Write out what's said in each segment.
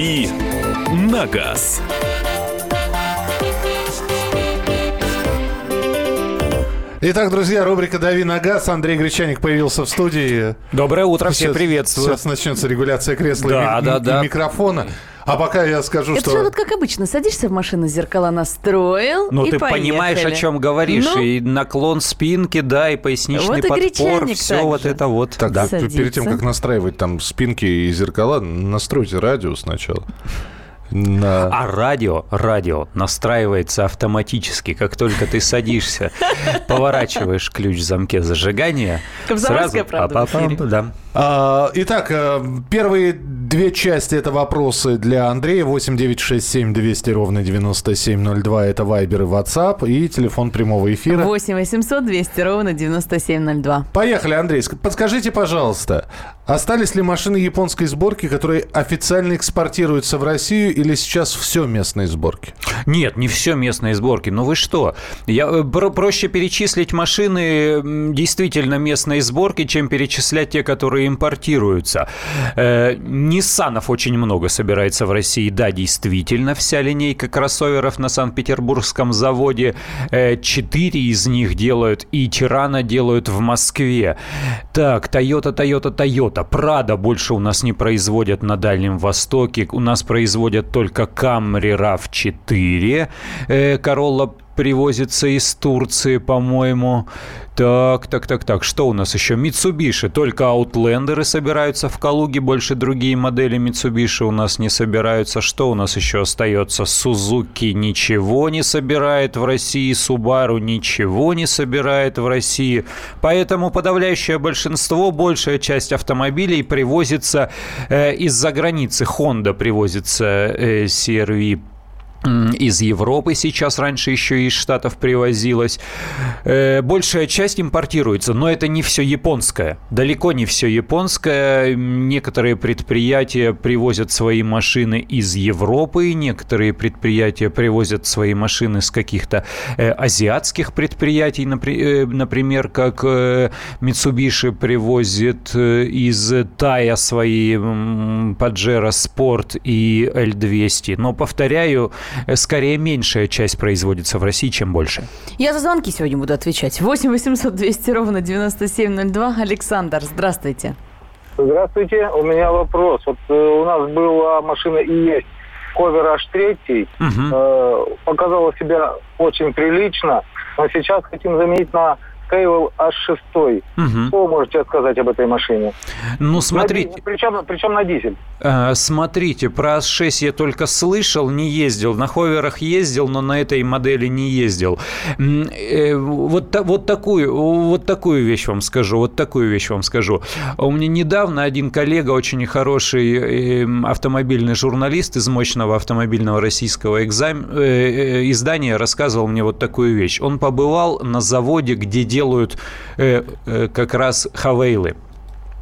«Дави на газ». Итак, друзья, рубрика «Дави на газ». Андрей Гречаник появился в студии. Доброе утро, Сейчас- приветствую. Сейчас начнется регуляция кресла и Да, ми- да, и да. микрофона. А пока я скажу, Это что... же вот как обычно, садишься в машину, зеркала настроил Ну, и ты поехали. понимаешь, о чем говоришь. Ну, И наклон спинки, да, и поясничный Вот и подпор, все вот это вот. Так, да. перед тем, как настраивать там спинки и зеркала, настройте радио сначала. На... А радио, радио настраивается автоматически, как только ты садишься, поворачиваешь ключ в замке зажигания. Комсомольская сразу правда да. А, итак, э, первые две части это вопросы для Андрея. 8 9 6 7 200 ровно 9702. Это Вайбер и WhatsApp. И телефон прямого эфира. 8 800 200 ровно 9702. Поехали, Андрей. Ск- Подскажите, пожалуйста, остались ли машины японской сборки, которые официально экспортируются в Россию, или сейчас все местные сборки? Нет, не все местные сборки. Ну вы что? Я, э, про- проще перечислить машины действительно местной сборки, чем перечислять те, которые импортируются. Э, Ниссанов очень много собирается в России. Да, действительно, вся линейка кроссоверов на Санкт-Петербургском заводе. Э, Четыре из них делают, и Тирана делают в Москве. Так, Toyota, Toyota, Toyota. Прада больше у нас не производят на Дальнем Востоке. У нас производят только Camry RAV4. Э, Corolla привозится из Турции, по-моему. Так, так, так, так. Что у нас еще? Mitsubishi. Только аутлендеры собираются в Калуге. Больше другие модели Mitsubishi у нас не собираются. Что у нас еще остается? Suzuki ничего не собирает в России. Subaru ничего не собирает в России. Поэтому подавляющее большинство, большая часть автомобилей привозится э, из-за границы. Honda привозится э, CRV из Европы сейчас, раньше еще из Штатов привозилось. Э, Большая часть импортируется, но это не все японское. Далеко не все японское. Некоторые предприятия привозят свои машины из Европы, некоторые предприятия привозят свои машины с каких-то э, азиатских предприятий, э, например, как Mitsubishi привозит из Тая свои Pajero Sport и L200. Но, повторяю, скорее меньшая часть производится в России, чем больше. Я за звонки сегодня буду отвечать. 8 800 200 ровно 9702. Александр, здравствуйте. Здравствуйте, у меня вопрос. Вот э, у нас была машина и есть Ковер H3, Мгм. э, показала себя очень прилично, но сейчас хотим заменить на Кейвел H6. Мгм. Что вы можете сказать об этой машине? Ну, смотрите, На причем, причем на дизель. э, смотрите, про АС-6 я только слышал, не ездил. На ховерах ездил, но на этой модели не ездил. Э, Вот, вот, такую, вот такую вещь вам скажу, вот такую вещь вам скажу. У меня недавно один коллега, очень хороший э, автомобильный журналист из мощного автомобильного российского экзам- э, э, издания рассказывал мне вот такую вещь. Он побывал на заводе, где делают э, э, как раз хавейлы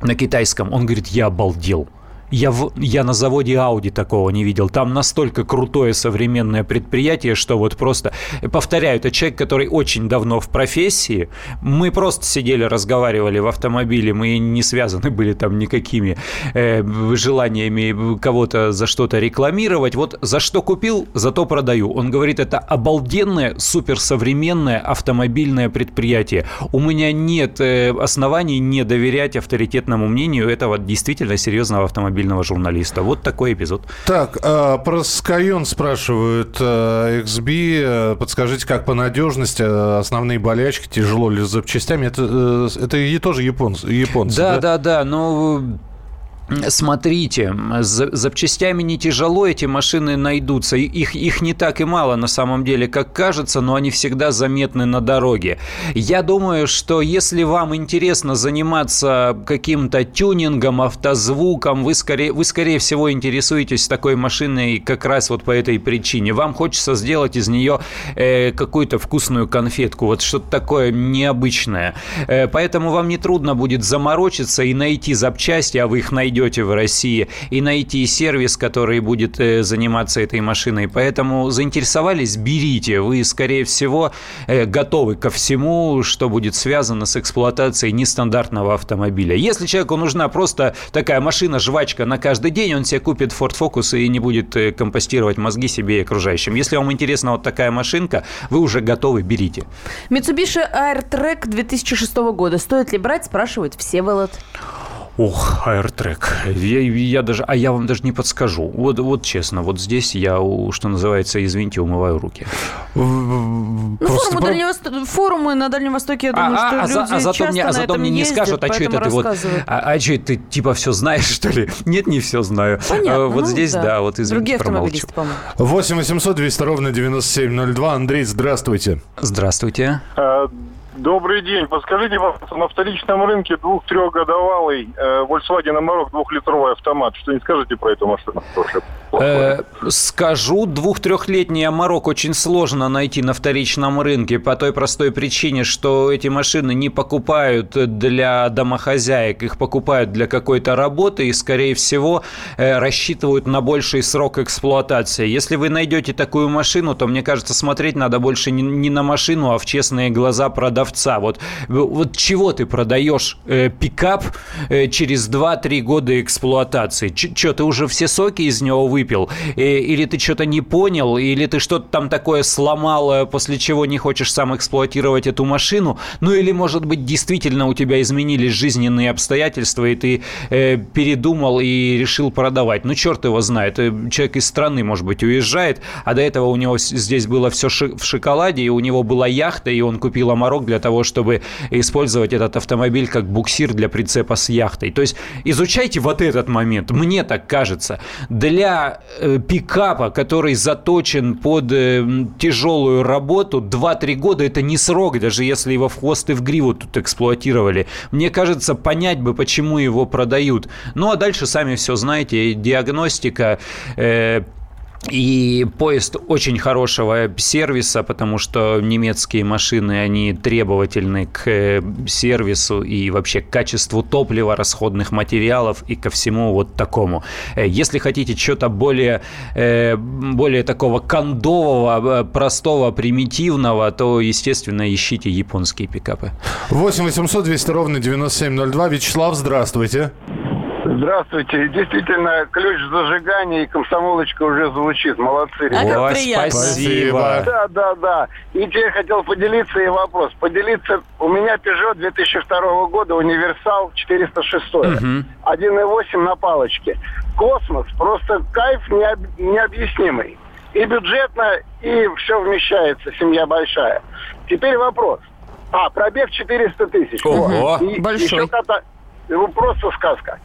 на китайском. Он говорит, я обалдел. Я, в, я на заводе Audi такого не видел. Там настолько крутое современное предприятие, что вот просто... Повторяю, это человек, который очень давно в профессии. Мы просто сидели, разговаривали в автомобиле. Мы не связаны были там никакими э, желаниями кого-то за что-то рекламировать. Вот за что купил, зато продаю. Он говорит, это обалденное, суперсовременное автомобильное предприятие. У меня нет э, оснований не доверять авторитетному мнению этого действительно серьезного автомобильного журналиста. Вот такой эпизод. Так, э, про Skyon спрашивают э, XB. э, Подскажите, как по надежности, основные болячки, тяжело ли с запчастями? Это, э, это и тоже японцы, японцы Да, да, да, но Смотрите, с запчастями не тяжело, эти машины найдутся. Их, их не так и мало на самом деле, как кажется, но они всегда заметны на дороге. Я думаю, что если вам интересно заниматься каким-то тюнингом, автозвуком, вы скорее, вы скорее всего интересуетесь такой машиной как раз вот по этой причине. Вам хочется сделать из нее э, какую-то вкусную конфетку, вот что-то такое необычное. Э, поэтому вам не трудно будет заморочиться и найти запчасти, а вы их найдете найдете в России, и найти сервис, который будет э, заниматься этой машиной. Поэтому заинтересовались, берите. Вы, скорее всего, э, готовы ко всему, что будет связано с эксплуатацией нестандартного автомобиля. Если человеку нужна просто такая машина-жвачка на каждый день, он себе купит Ford Focus и не будет э, компостировать мозги себе и окружающим. Если вам интересна вот такая машинка, вы уже готовы, берите. Mitsubishi AirTrack 2006 года. Стоит ли брать, спрашивает Всеволод. Ох, аэртрек. Я, я даже, а я вам даже не подскажу. Вот, вот честно, вот здесь я, что называется, извините, умываю руки. Ну, форумы, про... Дальнего... форумы на Дальнем Востоке, я думаю, а, что а, люди а, зато мне, а зато мне не скажут, а что это ты вот, а, а что ты типа все знаешь, что ли? Нет, не все знаю. Понятно. А, вот ну, здесь, да. да, вот извините, Другие автомобилисты, по-моему. 8 800 200 ровно 9702. Андрей, здравствуйте. Здравствуйте. Добрый день. Подскажите, пожалуйста, на вторичном рынке двух-трехгодовалый э, Volkswagen Amarok двухлитровый автомат. Что не скажете про эту машину? Э, скажу, двух-трехлетний Amarok очень сложно найти на вторичном рынке по той простой причине, что эти машины не покупают для домохозяек, их покупают для какой-то работы и, скорее всего, э, рассчитывают на больший срок эксплуатации. Если вы найдете такую машину, то, мне кажется, смотреть надо больше не на машину, а в честные глаза продавца продавца. Вот, вот чего ты продаешь э, пикап э, через 2-3 года эксплуатации? Что, ты уже все соки из него выпил? Э, или ты что-то не понял? Или ты что-то там такое сломал, после чего не хочешь сам эксплуатировать эту машину? Ну или, может быть, действительно у тебя изменились жизненные обстоятельства, и ты э, передумал и решил продавать? Ну, черт его знает. Э, человек из страны, может быть, уезжает, а до этого у него здесь было все в шоколаде, и у него была яхта, и он купил Амарок для того, чтобы использовать этот автомобиль как буксир для прицепа с яхтой. То есть изучайте вот этот момент. Мне так кажется. Для э, пикапа, который заточен под э, тяжелую работу, 2-3 года это не срок, даже если его в хвост и в гриву тут эксплуатировали. Мне кажется, понять бы, почему его продают. Ну а дальше сами все знаете. Диагностика, э, и поезд очень хорошего сервиса, потому что немецкие машины, они требовательны к э, сервису и вообще к качеству топлива, расходных материалов и ко всему вот такому. Э, если хотите что-то более, э, более такого кондового, простого, примитивного, то, естественно, ищите японские пикапы. 8 800 200 ровно 9702. Вячеслав, здравствуйте. Здравствуйте. Действительно, ключ зажигания и комсомолочка уже звучит. Молодцы, ребята. О, спасибо. Да, да, да. И теперь хотел поделиться и вопрос. Поделиться. У меня Peugeot 2002 года, универсал 406. Угу. 1.8 на палочке. Космос. Просто кайф необ... необъяснимый. И бюджетно, и все вмещается. Семья большая. Теперь вопрос. А, пробег 400 тысяч. Ого, и большой. Еще ну, просто сказка.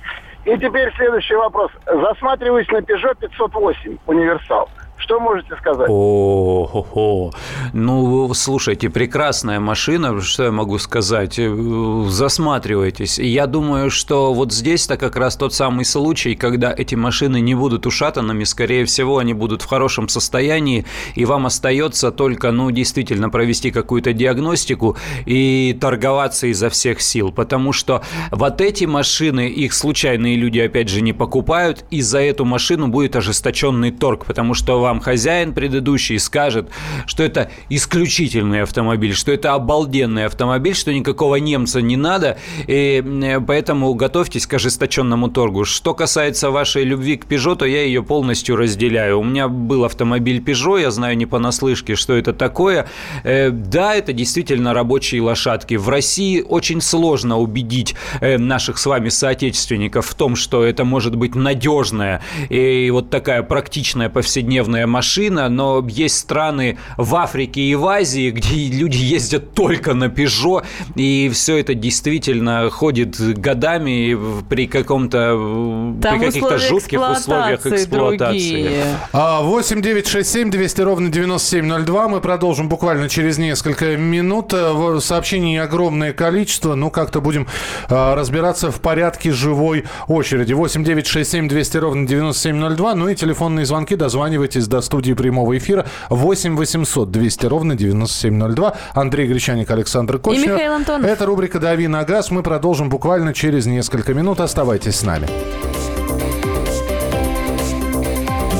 И теперь следующий вопрос. Засматриваюсь на Peugeot 508 универсал. Что можете сказать? О, хо хо Ну, слушайте, прекрасная машина, что я могу сказать? Э, засматривайтесь. Я думаю, что вот здесь-то как раз тот самый случай, когда эти машины не будут ушатанными, скорее всего, они будут в хорошем состоянии, и вам остается только, ну, действительно провести какую-то диагностику и торговаться изо всех сил, потому что вот эти машины, их случайные люди, опять же, не покупают, и за эту машину будет ожесточенный торг, потому что вам вам хозяин предыдущий скажет, что это исключительный автомобиль, что это обалденный автомобиль, что никакого немца не надо, и э, поэтому готовьтесь к ожесточенному торгу. Что касается вашей любви к Peugeot, то я ее полностью разделяю. У меня был автомобиль Peugeot, я знаю не понаслышке, что это такое. Э, да, это действительно рабочие лошадки. В России очень сложно убедить э, наших с вами соотечественников в том, что это может быть надежная и вот такая практичная повседневная собственная машина, но есть страны в Африке и в Азии, где люди ездят только на Peugeot, и все это действительно ходит годами при каком-то при каких-то жутких условиях эксплуатации. 8 9 6 7 200 ровно 9702. Мы продолжим буквально через несколько минут. Э, сообщений огромное количество. Ну, как-то будем а, разбираться в порядке живой очереди. 8 9 6 7 200 ровно 9702. Ну и телефонные звонки. Дозванивайтесь дозвонились до студии прямого эфира 8 800 200 ровно 9702. Андрей Гречаник, Александр Кочнев. И Михаил Антонов. Это рубрика «Дави на газ». Мы продолжим буквально через несколько минут. Оставайтесь с нами.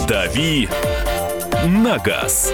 «Дави на газ».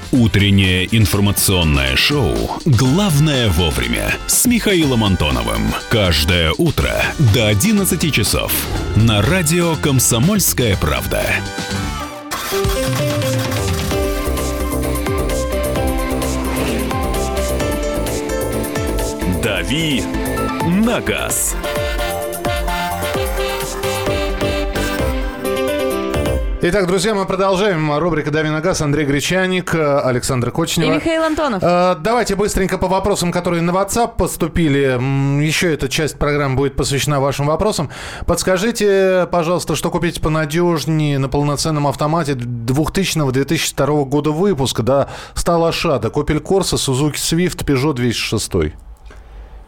Утреннее информационное шоу «Главное вовремя» с Михаилом Антоновым. Каждое утро до 11 часов на радио «Комсомольская правда». «Дави на газ». Итак, друзья, мы продолжаем. Рубрика «Дави на газ». Андрей Гречаник, Александр Кочнева. И Михаил Антонов. Э, давайте быстренько по вопросам, которые на WhatsApp поступили. Еще эта часть программы будет посвящена вашим вопросам. Подскажите, пожалуйста, что купить понадежнее на полноценном автомате 2000-2002 года выпуска, да, стала Шада, Opel Corsa, Suzuki Swift, Peugeot 206.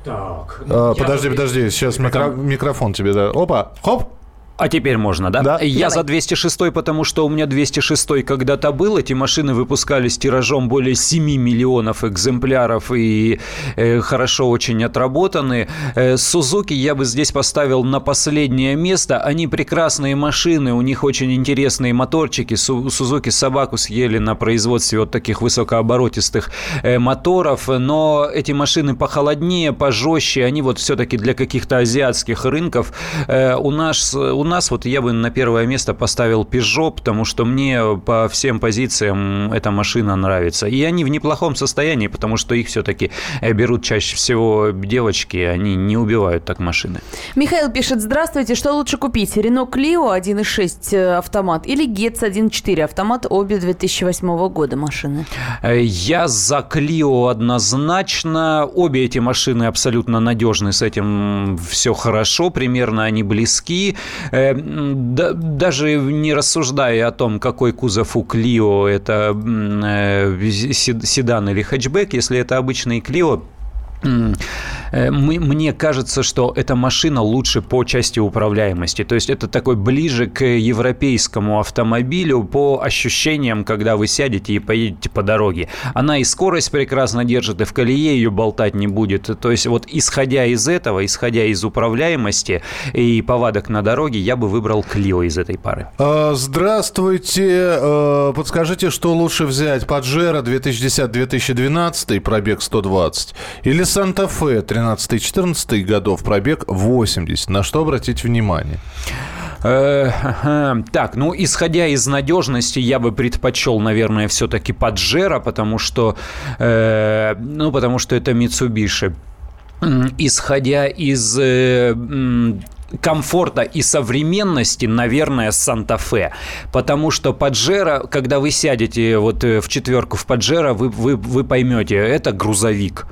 Так. А, подожди, подожди, сейчас микро, микрофон тебе, да. Опа, хоп. А теперь можно, да? Да. Я Давай. за 206, потому что у меня 206 когда-то был. Эти машины выпускались тиражом более 7 миллионов экземпляров и э, хорошо очень отработаны. Э, Сузуки я бы здесь поставил на последнее место. Они прекрасные машины, у них очень интересные моторчики. Сузуки собаку съели на производстве вот таких высокооборотистых э, моторов, но эти машины похолоднее, пожестче, они вот все-таки для каких-то азиатских рынков. Э, у нас у нас вот я бы на первое место поставил Peugeot, потому что мне по всем позициям эта машина нравится. И они в неплохом состоянии, потому что их все-таки э, берут чаще всего девочки, они не убивают так машины. Михаил пишет, здравствуйте, что лучше купить? Renault Clio 1.6 э, автомат или Getz 1.4 автомат, обе 2008 года машины? Э, я за Clio однозначно. Обе эти машины абсолютно надежны, с этим все хорошо, примерно они близки. Э, даже не рассуждая о том, какой кузов у Клио, это э, седан или хэтчбэк, если это обычный Клио, Э, мне кажется, что эта машина лучше по части управляемости. То есть это такой ближе к европейскому автомобилю по ощущениям, когда вы сядете и поедете по дороге. Она и скорость прекрасно держит, и в колее ее болтать не будет. То есть вот исходя из этого, исходя из управляемости и повадок на дороге, я бы выбрал Клио из этой пары. А, здравствуйте. А, подскажите, что лучше взять? Паджеро 2010-2012, пробег 120 или Санта-Фе 13-14 годов, пробег 80. На что обратить внимание? Э, так, ну, исходя из надежности, я бы предпочел, наверное, все-таки Паджеро, потому что, э, ну, потому что это Mitsubishi. Исходя из э, комфорта и современности, наверное, Санта-Фе. Потому что Паджеро, когда вы сядете вот в четверку в Паджеро, вы, вы, вы поймете, это грузовик.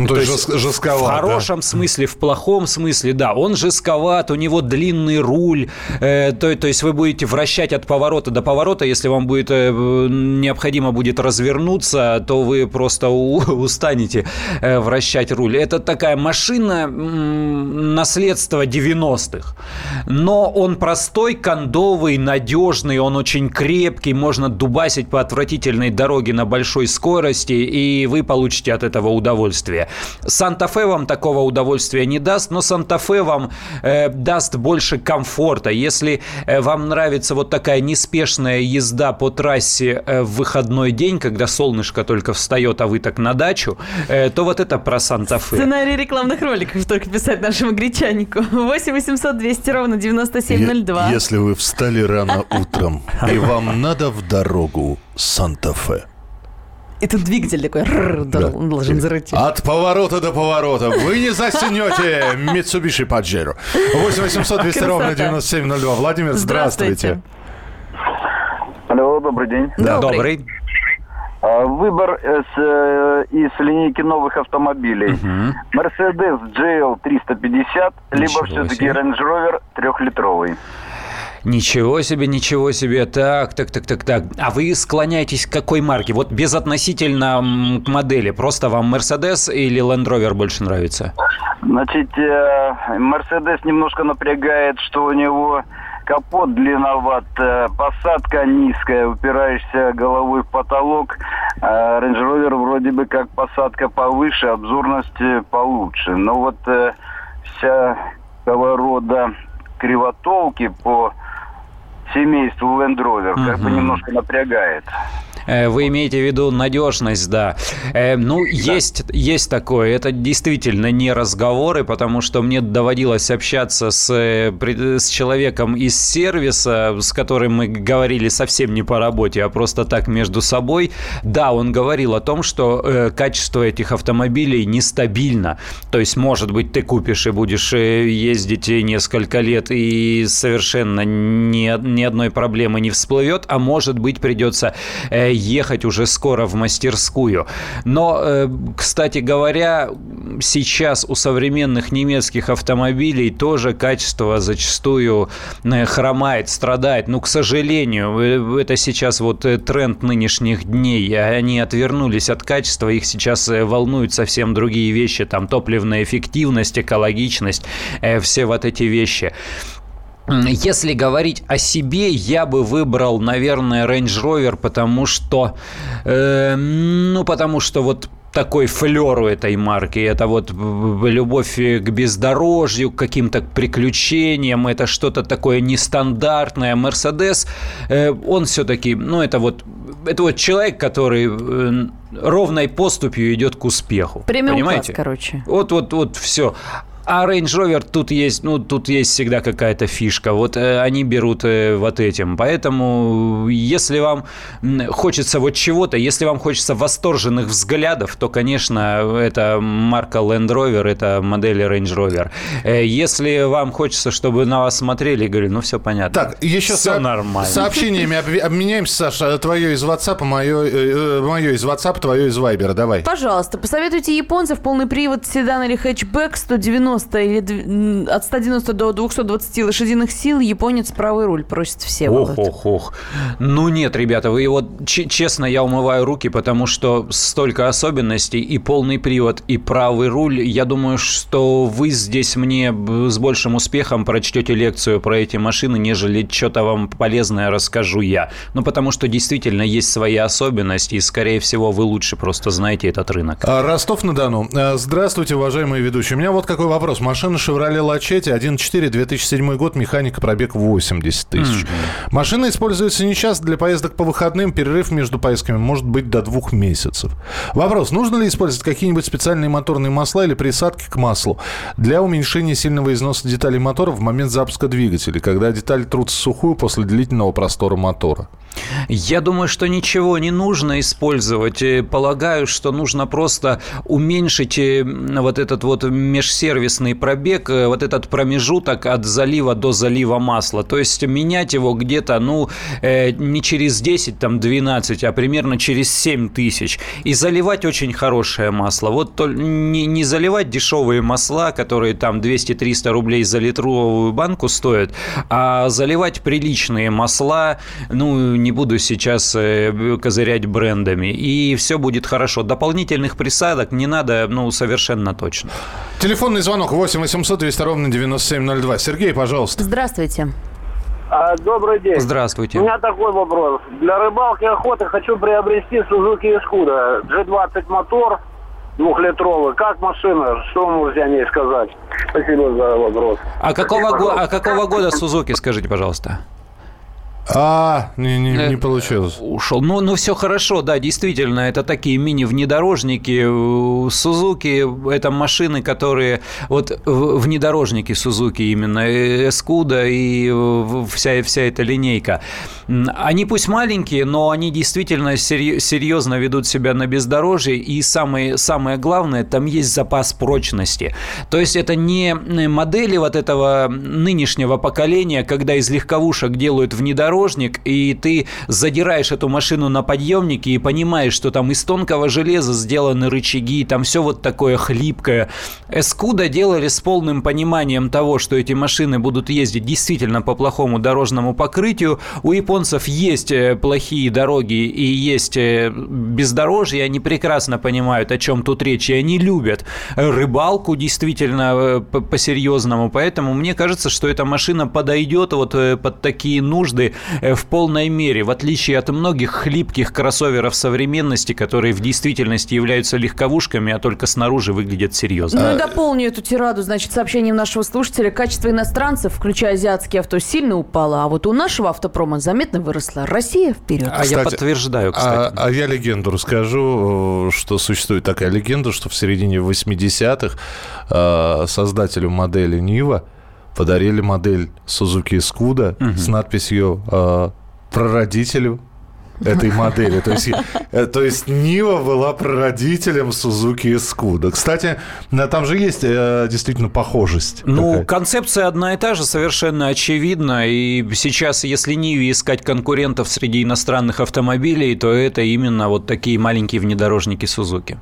Ну, то, то есть жестковат. В хорошем да? смысле, в плохом смысле, да. Он жестковат, у него длинный руль. Э, то, то есть вы будете вращать от поворота до поворота. Если вам будет э, необходимо будет развернуться, то вы просто у, устанете э, вращать руль. Это такая машина м, наследства 90-х. Но он простой, кондовый, надежный, он очень крепкий. Можно дубасить по отвратительной дороге на большой скорости, и вы получите от этого удовольствие. Санта-Фе вам такого удовольствия не даст, но Санта-Фе вам э, даст больше комфорта. Если э, вам нравится вот такая неспешная езда по трассе э, в выходной день, когда солнышко только встает, а вы так на дачу, э, то вот это про Санта-Фе. Сценарий рекламных роликов только писать нашему гречанику. 8 800 200 ровно 9702. Если вы встали рано утром и вам надо в дорогу Санта-Фе, и тут двигатель такой да. должен зарыть. От поворота до поворота. Вы не застегнете Mitsubishi Pajero. 8 800 200 ровно 9702. Владимир, здравствуйте. Алло, добрый день. Да, добрый. А, выбор из, э, из линейки новых автомобилей. Mercedes GL 350, либо все-таки Range Rover трехлитровый. Ничего себе, ничего себе. Так, так, так, так, так. А вы склоняетесь к какой марке? Вот безотносительно модели. Просто вам Mercedes или Land Rover больше нравится? Значит, э, Мерседес немножко напрягает, что у него капот длинноват, э, посадка низкая, упираешься головой в потолок. А Range Rover вроде бы как посадка повыше, обзорность э, получше. Но вот всякого рода кривотолки по семейству Land Rover как бы немножко напрягает. Э, вы имеете в виду надежность, да. Э, ну, да. Есть, есть такое. Это действительно не разговоры, потому что мне доводилось общаться с, э, с человеком из сервиса, с которым мы говорили совсем не по работе, а просто так между собой. Да, он говорил о том, что э, качество этих автомобилей нестабильно. То есть, может быть, ты купишь и будешь ездить несколько лет, и совершенно ни, ни одной проблемы не всплывет, а может быть, придется э, ехать уже скоро в мастерскую. Но, э, кстати говоря, сейчас у современных немецких автомобилей тоже качество зачастую э, хромает, страдает. Ну, к сожалению, э, это сейчас вот тренд нынешних дней. Они отвернулись от качества, их сейчас волнуют совсем другие вещи, там топливная эффективность, экологичность, все вот эти вещи. Если говорить о себе, я бы выбрал, наверное, Range Rover, потому что, э, ну, потому что вот такой флер у этой марки. Это вот любовь к бездорожью, к каким-то приключениям. Это что-то такое нестандартное. Мерседес, э, он все-таки, ну, это вот, это вот человек, который э, ровной поступью идет к успеху. Премиум понимаете? класс, короче. Вот, вот, вот, все. А Range Rover тут есть, ну, тут есть всегда какая-то фишка. Вот э, они берут э, вот этим. Поэтому, если вам хочется вот чего-то, если вам хочется восторженных взглядов, то, конечно, это марка Land Rover, это модели Range Rover. Э, если вам хочется, чтобы на вас смотрели, говорю, ну, все понятно. Так, еще все со- нормально. сообщениями обменяемся, Саша. Твое из WhatsApp, мое, э, мое из WhatsApp, твое из Viber. Давай. Пожалуйста, посоветуйте японцев полный привод седан или хэтчбэк 190 190 или от 190 до 220 лошадиных сил японец правый руль просит все. Ох, ох, ох. Ну нет, ребята, вы вот честно, я умываю руки, потому что столько особенностей и полный привод, и правый руль. Я думаю, что вы здесь мне с большим успехом прочтете лекцию про эти машины, нежели что-то вам полезное расскажу я. Ну потому что действительно есть свои особенности, и скорее всего вы лучше просто знаете этот рынок. А, Ростов-на-Дону. А, здравствуйте, уважаемые ведущие. У меня вот какой вопрос вопрос. Машина Chevrolet Lachetti 1.4, 2007 год, механика, пробег 80 тысяч. Mm-hmm. Машина используется не часто для поездок по выходным, перерыв между поездками может быть до двух месяцев. Вопрос, нужно ли использовать какие-нибудь специальные моторные масла или присадки к маслу для уменьшения сильного износа деталей мотора в момент запуска двигателя, когда деталь трутся сухую после длительного простора мотора? Я думаю, что ничего не нужно использовать. Полагаю, что нужно просто уменьшить э, вот этот вот межсервисный пробег, э, вот этот промежуток от залива до залива масла. То есть менять его где-то, ну, э, не через 10, там, 12, а примерно через 7 тысяч. И заливать очень хорошее масло. Вот не заливать дешевые масла, которые там 200-300 рублей за литровую банку стоят, а заливать приличные масла, ну, не буду сейчас э, козырять брендами. И все будет хорошо. Дополнительных присадок не надо, ну, совершенно точно. Телефонный звонок 8 800 200 ровно 9702. Сергей, пожалуйста. Здравствуйте. А, добрый день. Здравствуйте. У меня такой вопрос. Для рыбалки и охоты хочу приобрести Suzuki Escudo G20 мотор двухлитровый. Как машина? Что можете о ней сказать? Спасибо за вопрос. А какого, го- а какого года Сузуки, скажите, пожалуйста? А, не, не, не э, получилось. Ушел. Ну, ну, все хорошо, да, действительно, это такие мини-внедорожники. Сузуки – это машины, которые… Вот внедорожники Сузуки именно, Эскуда и вся, вся эта линейка. Они пусть маленькие, но они действительно серьезно ведут себя на бездорожье. И самое, самое главное, там есть запас прочности. То есть это не модели вот этого нынешнего поколения, когда из легковушек делают внедорожники, внедорожник, и ты задираешь эту машину на подъемнике и понимаешь, что там из тонкого железа сделаны рычаги, там все вот такое хлипкое. Эскуда делали с полным пониманием того, что эти машины будут ездить действительно по плохому дорожному покрытию. У японцев есть э, плохие дороги и есть э, бездорожье, они прекрасно понимают, о чем тут речь, и они любят рыбалку действительно э, по-серьезному, поэтому мне кажется, что эта машина подойдет вот под такие нужды в полной мере, в отличие от многих хлипких кроссоверов современности, которые в действительности являются легковушками, а только снаружи выглядят серьезно. Ну и дополню эту тираду, значит, сообщением нашего слушателя. Качество иностранцев, включая азиатские авто, сильно упало, а вот у нашего автопрома заметно выросло. Россия вперед. А я подтверждаю, кстати. А, а я легенду расскажу, что существует такая легенда, что в середине 80-х э, создателю модели Нива подарили модель Suzuki Scuda угу. с надписью э, прародителю этой модели. То есть, э, то есть Нива была прародителем Сузуки и Скуда. Кстати, там же есть э, действительно похожесть. Ну, такая. концепция одна и та же, совершенно очевидна. И сейчас, если Ниве искать конкурентов среди иностранных автомобилей, то это именно вот такие маленькие внедорожники Сузуки.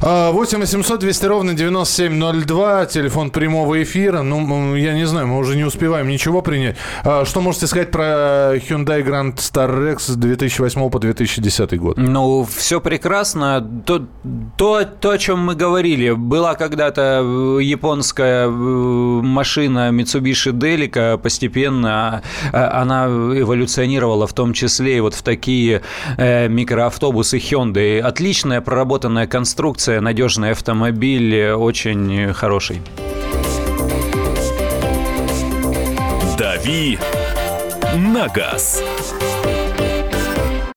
8 800 200 ровно 9702, телефон прямого эфира. Ну, я не знаю, мы уже не успеваем ничего принять. А, что можете сказать про Hyundai Grand Star Rex 2008 по 2010 год? Ну, все прекрасно. То, то, то, о чем мы говорили. Была когда-то японская э, машина Mitsubishi Delica, постепенно а, она эволюционировала в том числе и вот в такие э, микроавтобусы Hyundai. Отличная проработанная конструкция конструкция, надежный автомобиль, очень хороший. «Дави на газ».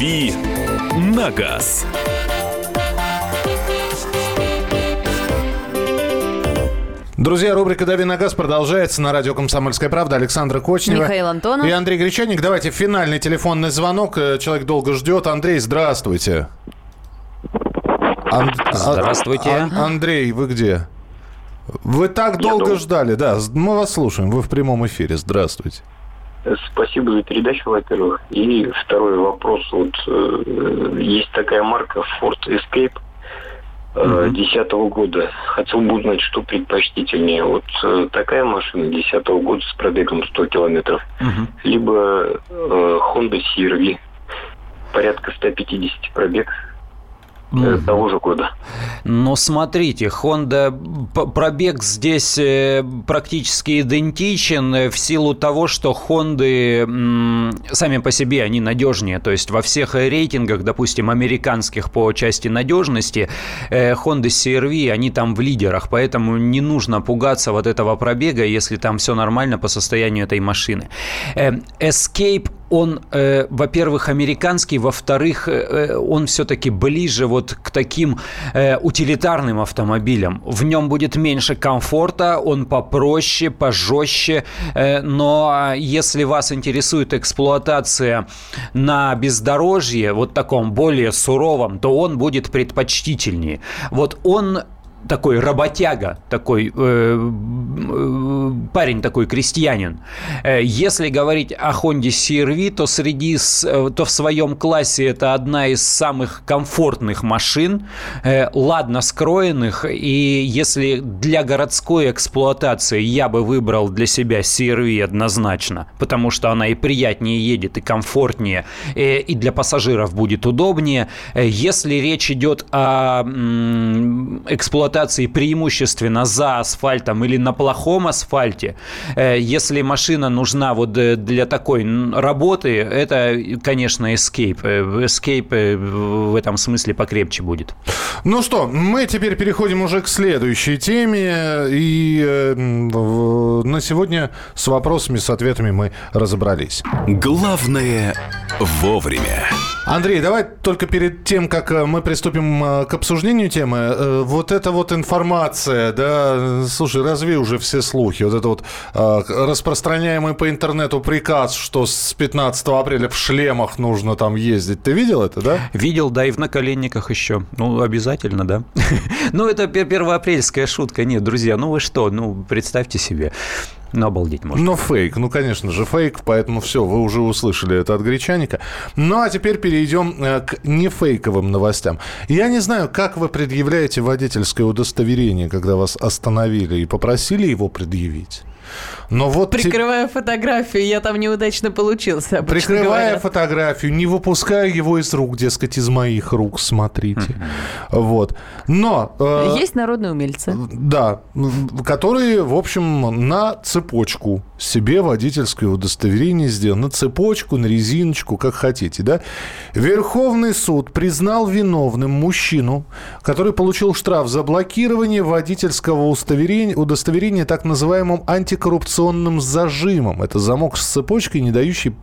«Дави на газ». Друзья, рубрика «Дави на газ» продолжается на радио «Комсомольская правда». Александра Кочнева. Михаил Антонов. И Андрей Гречаник. Давайте финальный телефонный звонок. Э, человек долго ждет. Андрей, здравствуйте. Ан... Здравствуйте. Ан... Андрей, вы где? Вы так Я долго ждали, да. Мы вас слушаем. Вы в прямом эфире. Здравствуйте. Спасибо за передачу, во-первых. И второй вопрос. Вот э, есть такая марка Ford Escape – 2010 -го года. Хотел бы узнать, что предпочтительнее. Вот э, такая машина 2010 -го года с пробегом 100 километров, угу. либо э, Honda CR-V порядка 150 пробег mm того же года. Но смотрите, Honda пробег здесь э, практически идентичен э, в силу того, что Honda сами по себе они надежнее. То есть во всех рейтингах, допустим, американских по части надежности, э, Honda CR-V, они там в лидерах. Поэтому не нужно пугаться вот этого пробега, если там все нормально по состоянию этой машины. Escape он, э, во-первых, американский, во-вторых, э, он все-таки ближе вот к таким э, утилитарным автомобилям. В нем будет меньше комфорта, он попроще, пожестче, э, но если вас интересует эксплуатация на бездорожье, вот таком более суровом, то он будет предпочтительнее. Вот он такой работяга, такой э, э, парень такой крестьянин. Э, если говорить о Honda CR-V, то среди э, то в своем классе это одна из самых комфортных машин, э, ладно скроенных. И если для городской эксплуатации я бы выбрал для себя CR-V однозначно, потому что она и приятнее едет, и комфортнее, э, и для пассажиров будет удобнее. Если речь идет о э, эксплуатации эксплуатации преимущественно за асфальтом или на плохом асфальте, э, если машина нужна вот э, для такой работы, это, конечно, Escape. Э, Escape в этом смысле покрепче будет. Ну что, мы теперь переходим уже к следующей теме. И на сегодня с вопросами, с ответами мы разобрались. Главное вовремя. Андрей, давай только перед тем, как э, мы приступим э, к обсуждению темы, э, вот эта вот информация, да, слушай, разве уже все слухи, вот это вот распространяемый по интернету приказ, что с 15 апреля в шлемах нужно там ездить, ты видел это, да? Видел, да, и в наколенниках еще. Ну, обязательно, да. Ну, это первоапрельская шутка. Нет, друзья, ну вы что, ну, представьте себе. Ну, обалдеть можно. Но фейк, ну, конечно же, фейк, поэтому все, вы уже услышали это от гречаника. Ну, а теперь перейдем э, к нефейковым новостям. Я не знаю, как вы предъявляете водительское удостоверение, когда вас остановили и попросили его предъявить. Но вот Прикрывая те... фотографию, я там неудачно получился. Прикрывая говоря. фотографию, не выпуская его из рук, дескать, из моих рук, смотрите. Вот. Но... Э, Есть народные умельцы. Да, которые, в общем, на цепочку себе водительское удостоверение сделал. На цепочку, на резиночку, как хотите, да? Верховный суд признал виновным мужчину, который получил штраф за блокирование водительского удостоверения, удостоверения так называемым антикоррупционным мотивационным зажимом. Это замок с цепочкой, не дающий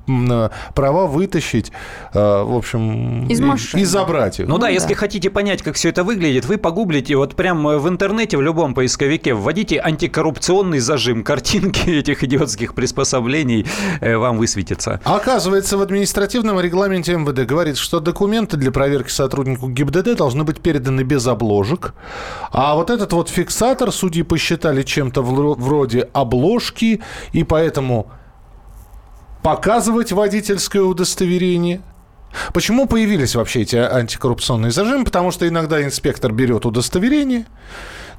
права вытащить, э, в общем, из и, и забрать их. Ну, ну да, да, если хотите понять, как все это выглядит, вы погуглите вот прямо в интернете, в любом поисковике, вводите антикоррупционный зажим, картинки этих идиотских приспособлений э, вам высветятся. Оказывается, в административном регламенте МВД говорит, что документы для проверки сотруднику ГИБДД должны быть переданы без обложек, а вот этот вот фиксатор судьи посчитали чем-то вроде обложки, пути, и поэтому показывать водительское удостоверение. Почему появились вообще эти антикоррупционные зажимы? Потому что иногда инспектор берет удостоверение,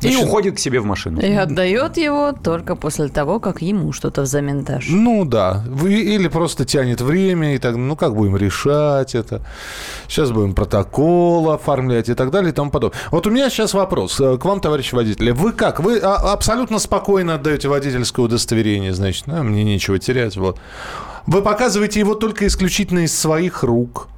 Значит, и уходит к себе в машину. И отдает его только после того, как ему что-то взамен дашь. Ну да. Или просто тянет время, и так, ну как будем решать это. Сейчас будем протокол оформлять и так далее и тому подобное. Вот у меня сейчас вопрос э, к вам, товарищ водитель. Вы как? Вы а, абсолютно спокойно отдаете водительское удостоверение, значит, ну, мне нечего терять. Вот. Вы показываете его только исключительно из своих рук.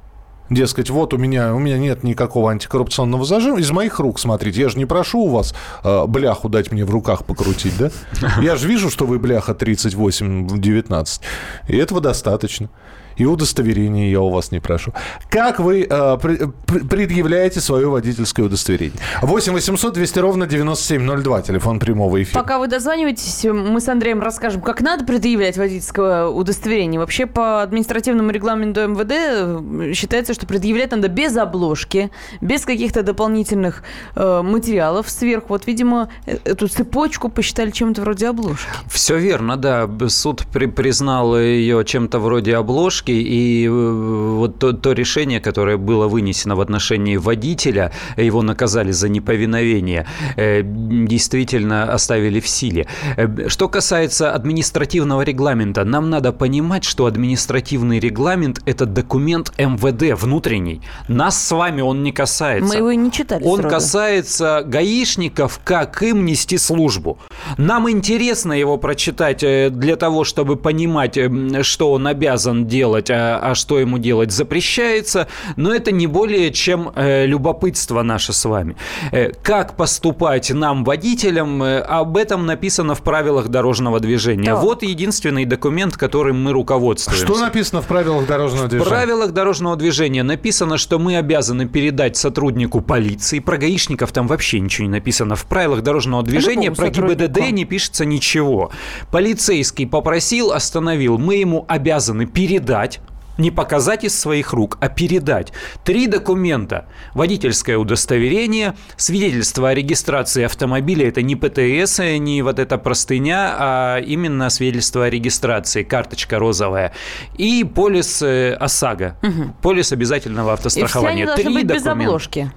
Дескать, вот у меня, у меня нет никакого антикоррупционного зажима. Из моих рук, смотрите, я же не прошу у вас э, бляху дать мне в руках покрутить, да? Я же вижу, что вы бляха 38-19. И этого достаточно и удостоверение я у вас не прошу. Как вы э, предъявляете свое водительское удостоверение? 8 800 200 ровно 9702, телефон прямого эфира. Пока вы дозваниваетесь, мы с Андреем расскажем, как надо предъявлять водительское удостоверение. Вообще по административному регламенту МВД э, считается, что предъявлять надо без обложки, без каких-то дополнительных э, материалов сверху. Вот, видимо, э, эту цепочку посчитали чем-то вроде обложки. Все верно, да. Суд при признал ее чем-то вроде обложки поддержки, и э, вот то, то решение, которое было вынесено в отношении водителя, его наказали за неповиновение, э, действительно оставили в силе. Э, что касается административного регламента, нам надо понимать, что административный регламент – это документ МВД внутренний. Нас с вами он не касается. Мы его не читали Он сразу. касается гаишников, как им нести службу. Нам интересно его прочитать для того, чтобы понимать, что он обязан делать делать, а, а что ему делать запрещается, но это не более чем э, любопытство наше с вами. Э, как поступать нам, водителям, э, об этом написано в правилах дорожного движения. Так. Вот единственный документ, которым мы руководствуемся. Что написано в правилах дорожного движения? В правилах дорожного движения написано, что мы обязаны передать сотруднику полиции. Про гаишников там вообще ничего не написано. В правилах дорожного движения про ГИБДД не пишется ничего. Полицейский попросил, остановил. Мы ему обязаны передать передать не показать из своих рук, а передать три документа. Водительское удостоверение, свидетельство о регистрации автомобиля, это не ПТС, не вот эта простыня, а именно свидетельство о регистрации, карточка розовая, и полис э, ОСАГО, угу. полис обязательного автострахования. И все они три быть документа. без обложки.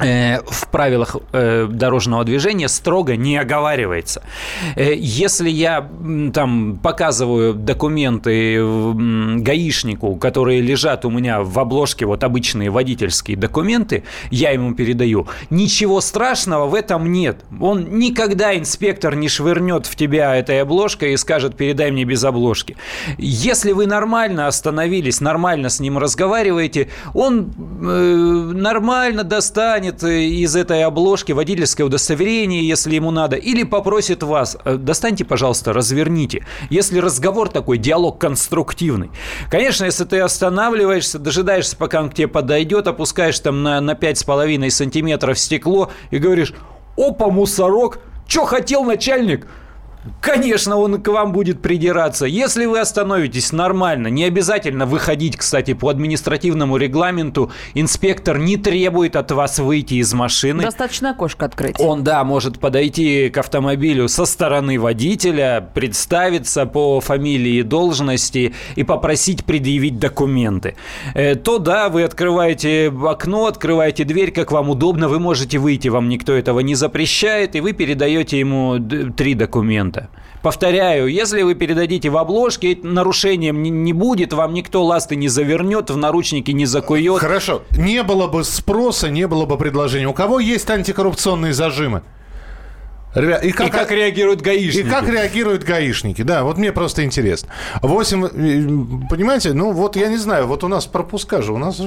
Э, в правилах э, дорожного движения строго не оговаривается. Э, если я там показываю документы гаишнику, которые лежат у меня в обложке, вот обычные водительские документы, я ему передаю, ничего страшного в этом нет. Он никогда, инспектор, не швырнет в тебя этой обложкой и скажет, передай мне без обложки. Если вы нормально остановились, нормально с ним разговариваете, он э, нормально достанет достанет э, из этой обложки водительское удостоверение, если ему надо, или попросит вас, «Э, достаньте, пожалуйста, разверните. Если разговор такой, диалог конструктивный. Конечно, если ты останавливаешься, дожидаешься, пока он к тебе подойдет, опускаешь там на, на 5,5 сантиметров стекло и говоришь, опа, мусорок, что хотел начальник? Конечно, он к вам будет придираться. Если вы остановитесь нормально, не обязательно выходить, кстати, по административному регламенту. Инспектор не требует от вас выйти из машины. Достаточно окошко открыть. Он, да, может подойти к автомобилю со стороны водителя, представиться по фамилии и должности и попросить предъявить документы. Э, то, да, вы открываете окно, открываете дверь, как вам удобно, вы можете выйти, вам никто этого не запрещает, и вы передаете ему три документа. Повторяю, если вы передадите в обложке, нарушением не, не будет, вам никто ласты не завернет, в наручники не закует. Хорошо. Не было бы спроса, не было бы предложения. У кого есть антикоррупционные зажимы? Ребят, и как, И как реагируют гаишники? И как реагируют гаишники? Да, вот мне просто интересно. Восемь, э, понимаете, ну вот я не знаю, вот у нас пропуска же, у нас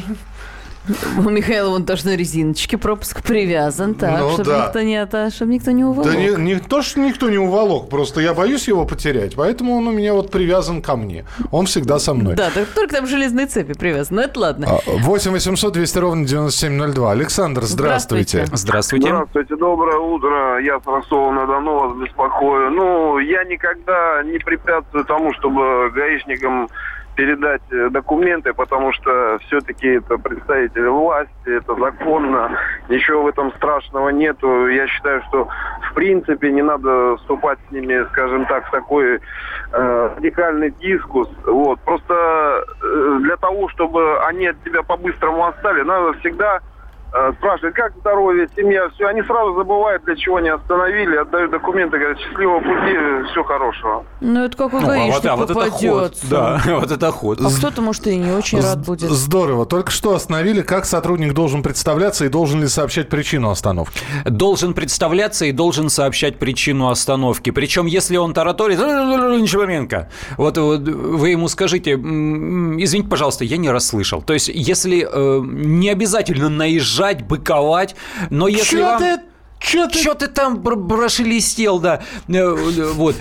У Михаила вон тоже на резиночке пропуск привязан, так, Ну чтобы да. никто не ото- чтобы никто не уволок. Да не, не то, что никто не уволок, просто я боюсь его потерять, поэтому он у меня вот привязан ко мне. Он всегда со мной. Да, так только там железные цепи привязаны, но это ладно. А, 8 800 200 ровно 9702. Александр, здравствуйте. Здравствуйте. Здравствуйте, доброе утро. Я с Ростова-на-Дону вас беспокою. Ну, я никогда не препятствую тому, чтобы гаишникам передать э, документы, потому что все-таки это представители власти, это законно, ничего в этом страшного нету. Я считаю, что в принципе не надо вступать с ними, скажем так, в такой э, радикальный дискус. Вот. Просто э, для того, чтобы они от тебя по-быстрому отстали, надо всегда э, спрашивать, как здоровье, семья, все. Они сразу забывают, для чего они остановили, отдают документы, говорят, счастливого пути, всего хорошего. Ну, это какой Ну, а вот, да, вот это ход. Да, вот это ход. А кто-то, может, и не очень рад будет. Здорово. Только что остановили, как сотрудник должен представляться и должен ли сообщать причину остановки. Должен представляться и должен сообщать причину остановки. Причем, если он тараторит, Нечебоменко, вот, вот вы ему скажите, «М, извините, пожалуйста, я не расслышал. То есть, если э, не обязательно наезжать, быковать, но если Чё вам... ты- чё ты- Чё ты там бр- прошелестел, да? Э, э, Вот.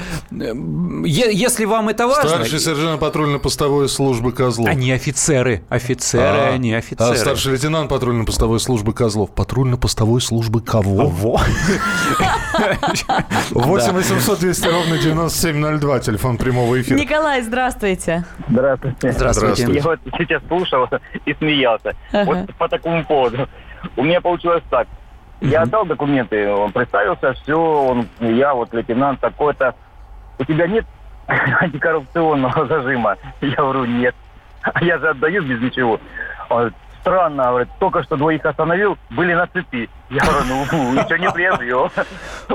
Если вам это важно... Старший сержант патрульно-постовой службы Козлов. Они офицеры. Офицеры, А, они офицеры. А старший лейтенант патрульно-постовой службы Козлов. Патрульно-постовой службы кого? Во. 8 800 200 ровно 9702, телефон прямого эфира. Николай, здравствуйте. Здравствуйте. Здравствуйте. Я вот сейчас слушал и смеялся. Вот по такому поводу. У меня получилось так. Я отдал документы, он представился, все, он, я вот лейтенант такой-то. У тебя нет антикоррупционного зажима? Я говорю, нет. А я же отдаю без ничего. Он говорит, странно, говорит, только что двоих остановил, были на цепи. Я говорю, ну, ничего не предъявил.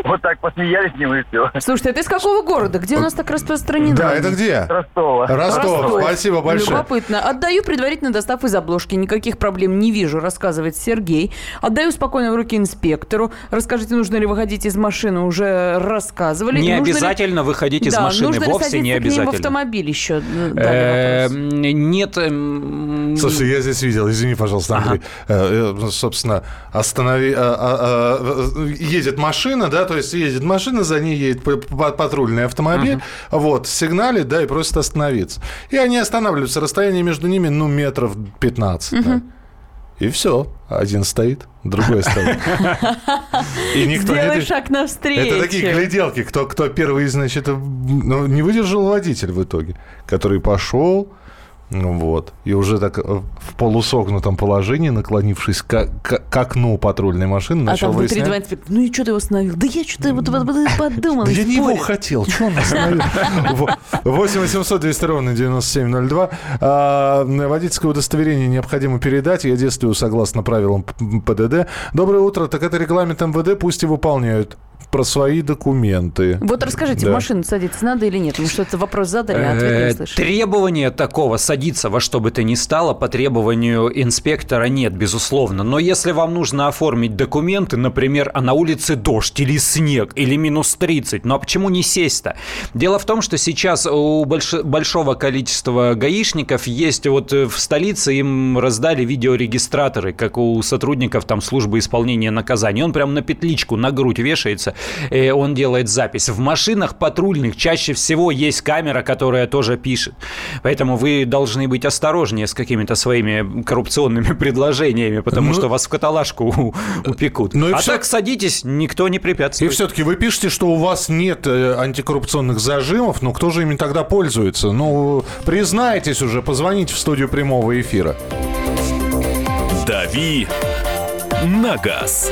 Вот так посмеялись с ним и все. Слушайте, а ты из какого города? Где у нас так распространено? Да, это где? Ростова. Ростов. Ростов. Спасибо большое. Любопытно. Отдаю предварительно достав из обложки. Никаких проблем не вижу, рассказывает Сергей. Отдаю спокойно в руки инспектору. Расскажите, нужно ли выходить из машины, уже рассказывали. Не Нужно ли- обязательно выходить из Да, машины, нужно вовсе не к ним в обязательно. автомобиль еще? Э, вопрос. Нет. эм, Слушай, я здесь видел, извини, пожалуйста, Андрей. Э, э, Собственно, останови... а, а, Едет машина, да, то есть едет машина, за ней едет патрульный автомобиль, вот, сигналит, да, и просит остановиться. И они останавливаются, расстояние между ними, ну, метров 15, да. И все. Один стоит, другой стоит. И никто Сделай не... шаг навстречу. Это такие гляделки, кто, кто первый, значит, ну, не выдержал водитель в итоге, который пошел, вот, и уже так э, в полусогнутом положении, наклонившись к, к- к окну патрульной машины, А начал там внутри выяснять... два инспектора. Ну и что ты его остановил? Да я что-то вот, вот, вот подумал. Да я не его хотел, что он остановил? Во- 8 800 200 ровно 9702. А, Водительское удостоверение необходимо передать. Я действую согласно правилам ПДД. Доброе утро. Так это регламент МВД, пусть и выполняют. про свои документы. Вот расскажите, в машину садиться надо или нет? Мы что-то вопрос задали, а ответ Э, не слышали. Требования такого садиться во что бы то ни стало по требованию инспектора нет, безусловно. Но если вам нужно оформить документы, например, а на улице дождь или снег, или минус 30, ну а почему не сесть-то? Дело в том, что сейчас у больш- большого количества гаишников есть вот э, в столице им раздали видеорегистраторы, как у сотрудников там службы исполнения наказаний. Он прям на петличку, на грудь вешается, э, он делает запись. В машинах патрульных чаще всего есть камера, которая тоже пишет. Поэтому вы должны быть осторожнее с какими-то своими коррупционными предложениями, потому Ну- что вас в каталажку упекут. Ну и а всё- так садитесь, никто не И препятствует. все-таки вы пишете, что у вас нет э, антикоррупционных зажимов, но кто же ими тогда пользуется? Ну, признайтесь уже, позвоните в студию прямого эфира. «Дави на газ».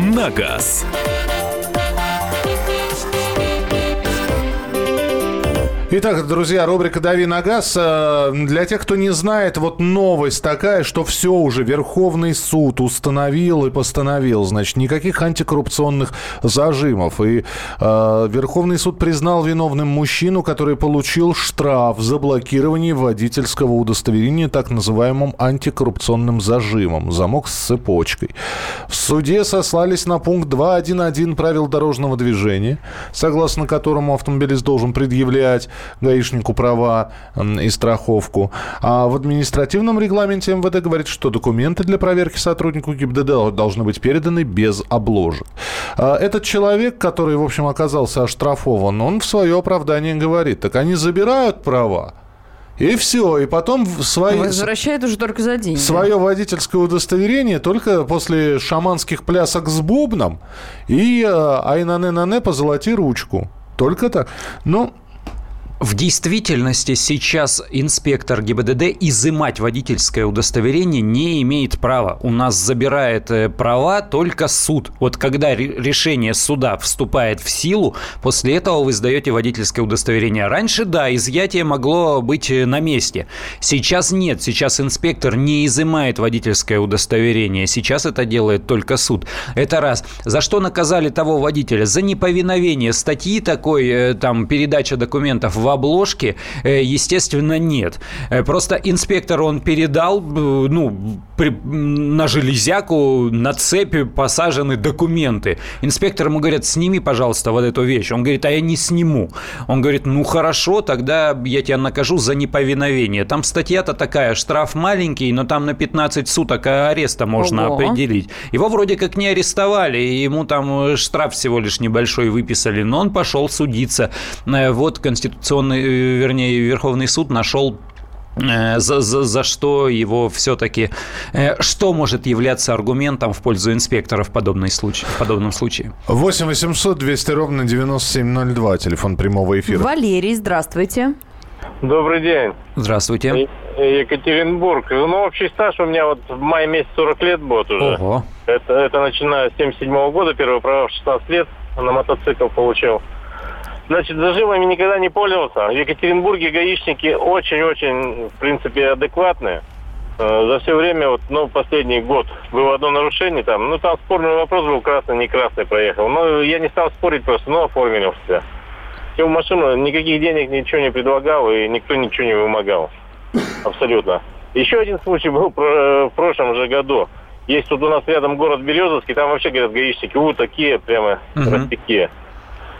на газ». Итак, друзья, рубрика «Дави на газ». Э, Для тех, кто не знает, вот новость такая, что все уже Верховный суд установил и постановил. Значит, никаких антикоррупционных зажимов. И э, Верховный суд признал виновным мужчину, который получил штраф за блокирование водительского удостоверения так называемым антикоррупционным зажимом. Замок с цепочкой. В суде сослались на пункт 2.1.1 правил дорожного движения, согласно которому автомобилист должен предъявлять гаишнику права и страховку. А в административном регламенте МВД говорит, что документы для проверки сотруднику ГИБДД должны быть переданы без обложек. А Этот человек, который, в общем, оказался оштрафован, он в свое оправдание говорит, так они забирают права, и все, и потом свои... Возвращает уже только за деньги. Свое водительское удостоверение только после шаманских плясок с бубном и э, айнане-нане позолоти ручку. Только так. Ну, В действительности сейчас инспектор ГИБДД изымать водительское удостоверение не имеет права. У нас забирает э, права только суд. Вот когда ре- решение суда вступает в силу, после этого вы сдаете водительское удостоверение. Раньше, да, изъятие могло быть э, на месте. Сейчас нет. Сейчас инспектор не изымает водительское удостоверение. Сейчас это делает только суд. Это раз. За что наказали того водителя? За неповиновение статьи такой, э, там, передача документов в обложке, э, естественно, нет. Э, Просто инспектор, он передал, э, ну, при- на железяку, на цепи посажены документы. Инспектор ему говорят, сними, пожалуйста, вот эту вещь. Он говорит, а я не сниму. Он говорит, ну, хорошо, тогда я тебя накажу за неповиновение. Там статья-то такая, штраф маленький, но там на 15 суток ареста можно Ого. определить. Его вроде как не арестовали, и ему там штраф всего лишь небольшой выписали, но он пошел судиться. Вот Конституционный, э, вернее, Верховный суд нашел э, за, за, за что его все-таки... э, Что может являться аргументом в пользу инспектора в, подобной случае, в подобном случае? 8 800 200 ровно 9702, телефон прямого эфира. Валерий, здравствуйте. Добрый день. Здравствуйте. Е- Екатеринбург. Ну, общий стаж у меня вот в мае месяце 40 лет будет уже. Ого. Это, это начиная с 77 года, первое право в 16 лет на мотоцикл получил. Значит, зажимами никогда не пользовался. В Екатеринбурге гаишники очень-очень, в принципе, адекватные. Э, За все время, вот, ну, последний год было одно нарушение там. Ну, там спорный вопрос был, красный, не красный проехал. Но я не стал спорить просто, ну, оформили у себя. Сел в машину, никаких денег ничего не предлагал, и никто ничего не вымогал. Абсолютно. Еще один случай был про- в прошлом же году. Есть тут у нас рядом город Березовский, там вообще, говорят, гаишники, у, такие прямо Мгм. растяки.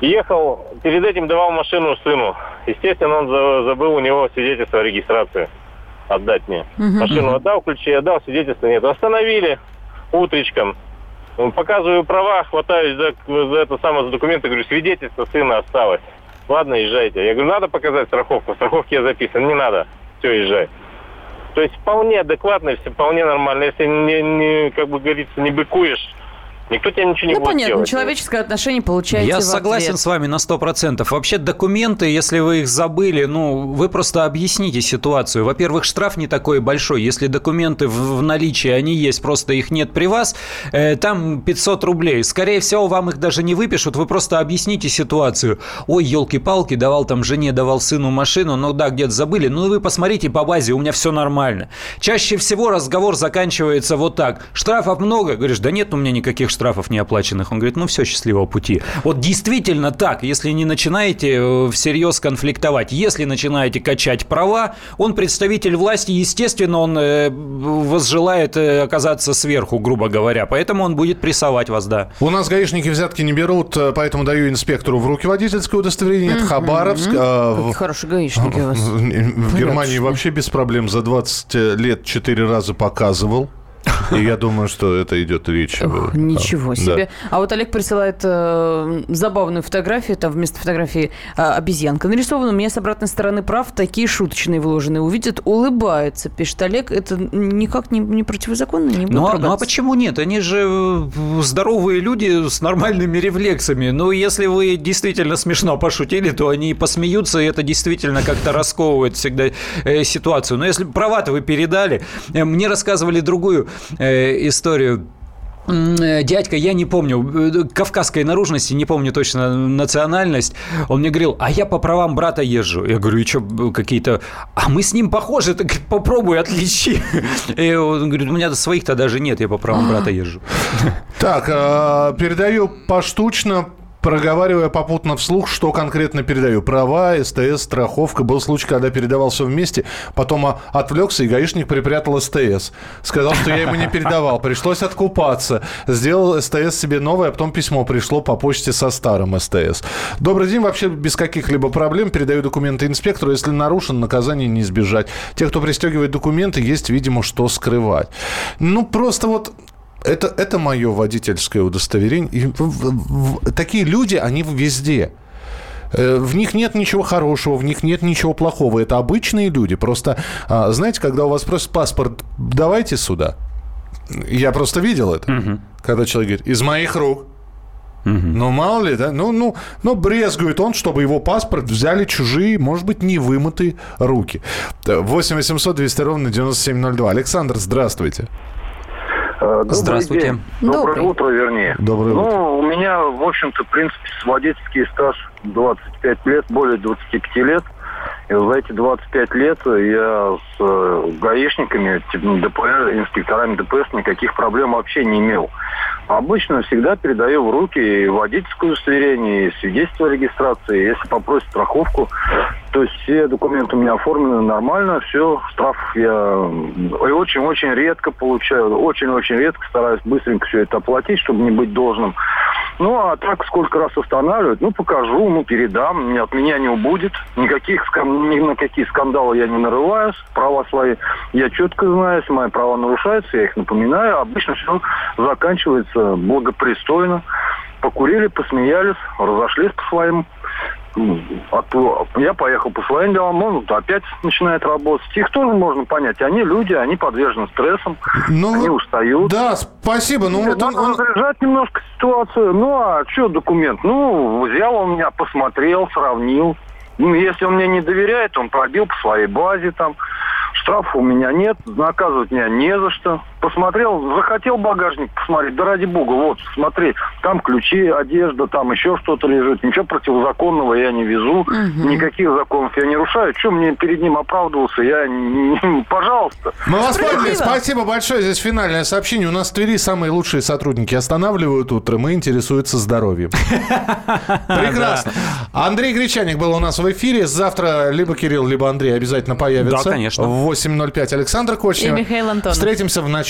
Ехал, перед этим давал машину сыну. Естественно, он за- забыл у него свидетельство о регистрации отдать мне. Мгм. Машину отдал, ключи отдал, свидетельства нет. Остановили утречком. Ну, Показываю права, хватаюсь за, за это самое за документы, говорю, свидетельство сына осталось. Ладно, езжайте. Я говорю, надо показать страховку. В страховке я записан, не надо. Все, езжай. То есть вполне адекватно, все вполне нормально. Если не, не, как бы говорится, не быкуешь, Никто тебе ничего не Ну, будет понятно, делать. человеческое отношение получаете Я в согласен ответ. с вами на 100%. Вообще документы, если вы их забыли, ну, вы просто объясните ситуацию. Во-первых, штраф не такой большой. Если документы в, в наличии, они есть, просто их нет при вас, э, там 500 рублей. Скорее всего, вам их даже не выпишут, вы просто объясните ситуацию. Ой, елки-палки, давал там жене, давал сыну машину, ну да, где-то забыли. Ну, вы посмотрите по базе, у меня все нормально. Чаще всего разговор заканчивается вот так. Штрафов много? Говоришь, да нет у меня никаких штрафов не оплаченных. Он говорит, ну все, счастливого пути. Вот действительно так, если не начинаете э, всерьез конфликтовать, если начинаете качать права, он представитель власти, естественно, он э, возжелает э, оказаться сверху, грубо говоря. Поэтому он будет прессовать вас, да. У нас гаишники взятки не берут, поэтому даю инспектору в руки водительское удостоверение. Это Хабаровск. А, Какие в- хорошие гаишники у вас. В Германии вообще без проблем за 20 лет 4 раза показывал. И я думаю, что это идет речь. Ох, ничего да. себе. А вот Олег присылает э, забавную фотографию, там вместо фотографии э, обезьянка нарисована. У меня с обратной стороны прав такие шуточные вложены. Увидит, улыбается, пишет Олег. Это никак не, не противозаконно, не будет Ну, а- ну а почему нет? Они же э, здоровые люди с нормальными рефлексами. Ну, если вы действительно смешно пошутили, то они посмеются, и это действительно как-то расковывает всегда э, ситуацию. Но если права-то вы передали, э, мне рассказывали другую э, историю. Э, Дядька, я не помню, э, кавказской наружности, не помню точно национальность, он мне говорил, а я по правам брата езжу. Я говорю, и что, какие-то... А мы с ним похожи, так попробуй, отличи. И он говорит, у меня своих-то даже нет, я по правам брата езжу. Так, передаю поштучно, проговаривая попутно вслух, что конкретно передаю. Права, СТС, страховка. Был случай, когда передавал все вместе, потом а, отвлекся, и гаишник припрятал СТС. Сказал, что я ему не передавал. Пришлось откупаться. Сделал СТС себе новое, а потом письмо пришло по почте со старым СТС. Добрый день. Вообще без каких-либо проблем передаю документы инспектору. Если нарушен, наказание не избежать. Те, кто пристегивает документы, есть, видимо, что скрывать. Ну, просто вот это, это мое водительское удостоверение. И в- в- такие люди, они везде. Э, В них нет ничего хорошего, в них нет ничего плохого. Это обычные люди. Просто, а, знаете, когда у вас просят паспорт, давайте сюда. Я просто видел это. Когда человек говорит, из моих рук. Ну, мало ли, да? Ну, ну, ну, брезгует он, чтобы его паспорт взяли чужие, может быть, не вымытые руки. 8 800 200 ровно 9702. Александр, здравствуйте. Э, добрый Здравствуйте. день. Доброе Добрый. утро, вернее. Доброе ну, утро. у меня, в общем-то, в принципе, водительский стаж 25 лет, более 25 лет. За эти 25 лет я с э, гаишниками, типа, ДПС, инспекторами ДПС никаких проблем вообще не имел. Обычно всегда передаю в руки и водительское удостоверение, и свидетельство о регистрации. Если попросят страховку, то есть все документы у меня оформлены нормально, все, штраф я и очень-очень редко получаю, очень-очень редко стараюсь быстренько все это оплатить, чтобы не быть должным. Ну, а так сколько раз останавливают, ну, покажу, ну, передам, от меня не убудет. Никаких, скан- ни на какие скандалы я не нарываюсь, права свои я четко знаю, если мои права нарушаются, я их напоминаю. Обычно все заканчивается благопристойно. Покурили, посмеялись, разошлись по своим я поехал по своим делам, он опять начинает работать. Их тоже можно понять. Они люди, они подвержены стрессам, Ну, они устают. Да, спасибо. Ну, вот он, он- разряжать немножко ситуацию. Ну, а что документ? Ну, взял он меня, посмотрел, сравнил. Ну, если он мне не доверяет, он пробил по своей базе там. Штрафа у меня нет, наказывать меня не за что. Посмотрел, захотел багажник посмотреть, да ради бога, вот, смотри, там ключи, одежда, там еще что-то лежит. Ничего противозаконного я не везу, никаких законов я не нарушаю. Что мне перед ним оправдываться? Я, не- пожалуйста. Мы вас поняли. Спасибо большое. Здесь финальное сообщение. У нас в Твери самые лучшие сотрудники останавливают утром и интересуются здоровьем. Прекрасно. Андрей Гречаник был у нас в эфире. Завтра либо Кирилл, либо Андрей обязательно появятся. Да, конечно. В 8.05 Александр Кочнев. И Михаил Антонов. Встретимся в начале